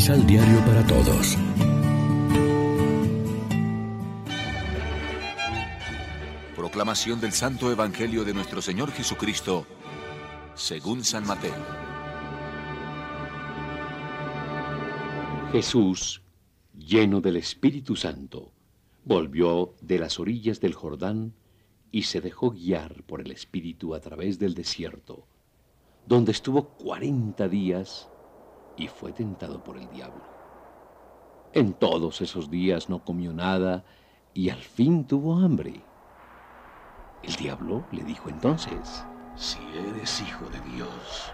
Misal Diario para Todos. Proclamación del Santo Evangelio de nuestro Señor Jesucristo, según San Mateo. Jesús, lleno del Espíritu Santo, volvió de las orillas del Jordán y se dejó guiar por el Espíritu a través del desierto, donde estuvo cuarenta días y fue tentado por el diablo. En todos esos días no comió nada y al fin tuvo hambre. El diablo le dijo entonces, Si eres hijo de Dios,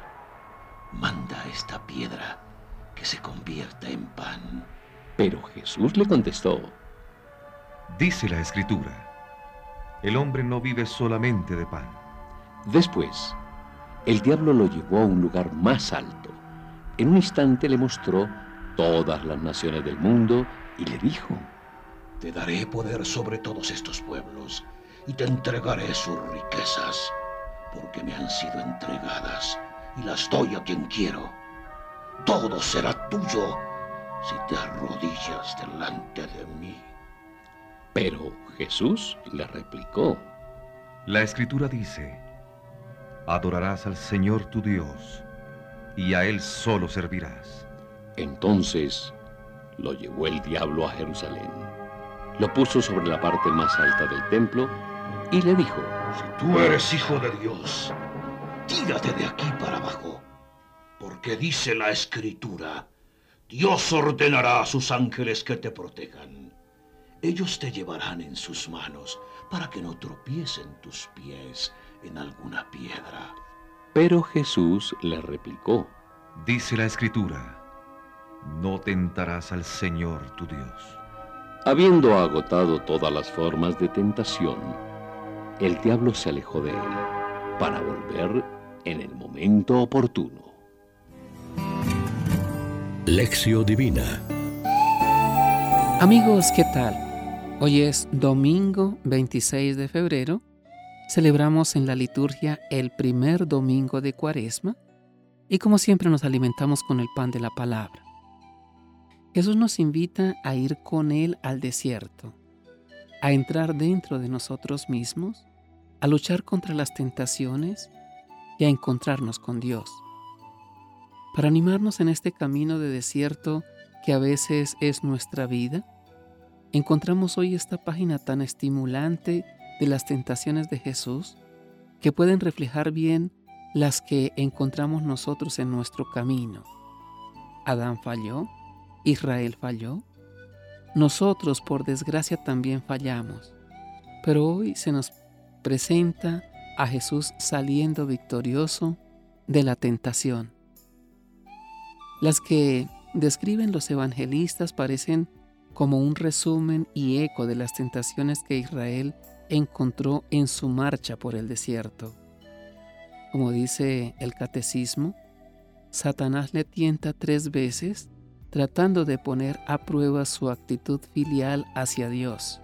manda a esta piedra que se convierta en pan. Pero Jesús le contestó, Dice la Escritura, el hombre no vive solamente de pan. Después, el diablo lo llevó a un lugar más alto. En un instante le mostró todas las naciones del mundo y le dijo, Te daré poder sobre todos estos pueblos y te entregaré sus riquezas, porque me han sido entregadas y las doy a quien quiero. Todo será tuyo si te arrodillas delante de mí. Pero Jesús le replicó, La Escritura dice, adorarás al Señor tu Dios y a Él solo servirás. Entonces lo llevó el diablo a Jerusalén, lo puso sobre la parte más alta del templo y le dijo, Si tú eres hijo de Dios, tírate de aquí para abajo, porque dice la Escritura, Dios ordenará a sus ángeles que te protejan. Ellos te llevarán en sus manos para que no tropiecen tus pies en alguna piedra. Pero Jesús le replicó, Dice la Escritura, no tentarás al Señor tu Dios. Habiendo agotado todas las formas de tentación, el diablo se alejó de él para volver en el momento oportuno. Lección Divina. Amigos, ¿qué tal? Hoy es domingo 26 de febrero. Celebramos en la liturgia el primer domingo de Cuaresma y como siempre nos alimentamos con el pan de la palabra. Jesús nos invita a ir con Él al desierto, a entrar dentro de nosotros mismos, a luchar contra las tentaciones y a encontrarnos con Dios. Para animarnos en este camino de desierto que a veces es nuestra vida, encontramos hoy esta página tan estimulante de las tentaciones de Jesús que pueden reflejar bien las que encontramos nosotros en nuestro camino. Adán falló, Israel falló, nosotros por desgracia también fallamos, pero hoy se nos presenta a Jesús saliendo victorioso de la tentación. Las que describen los evangelistas parecen como un resumen y eco de las tentaciones que Israel encontró en su marcha por el desierto. Como dice el catecismo, Satanás le tienta tres veces tratando de poner a prueba su actitud filial hacia Dios.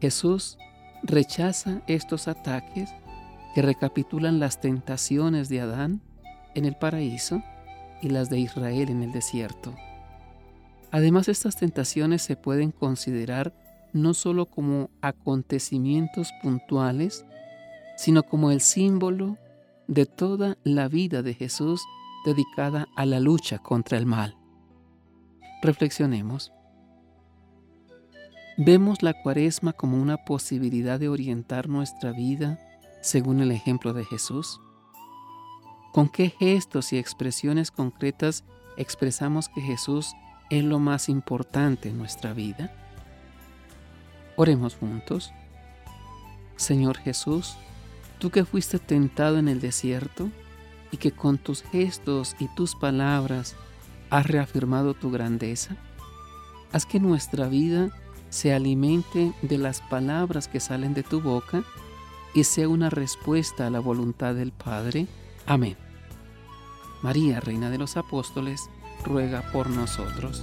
Jesús rechaza estos ataques que recapitulan las tentaciones de Adán en el paraíso y las de Israel en el desierto. Además, estas tentaciones se pueden considerar no solo como acontecimientos puntuales, sino como el símbolo de toda la vida de Jesús dedicada a la lucha contra el mal. Reflexionemos. ¿Vemos la cuaresma como una posibilidad de orientar nuestra vida según el ejemplo de Jesús? ¿Con qué gestos y expresiones concretas expresamos que Jesús es lo más importante en nuestra vida? Oremos juntos. Señor Jesús, tú que fuiste tentado en el desierto y que con tus gestos y tus palabras has reafirmado tu grandeza, haz que nuestra vida se alimente de las palabras que salen de tu boca y sea una respuesta a la voluntad del Padre. Amén. María, Reina de los Apóstoles, ruega por nosotros.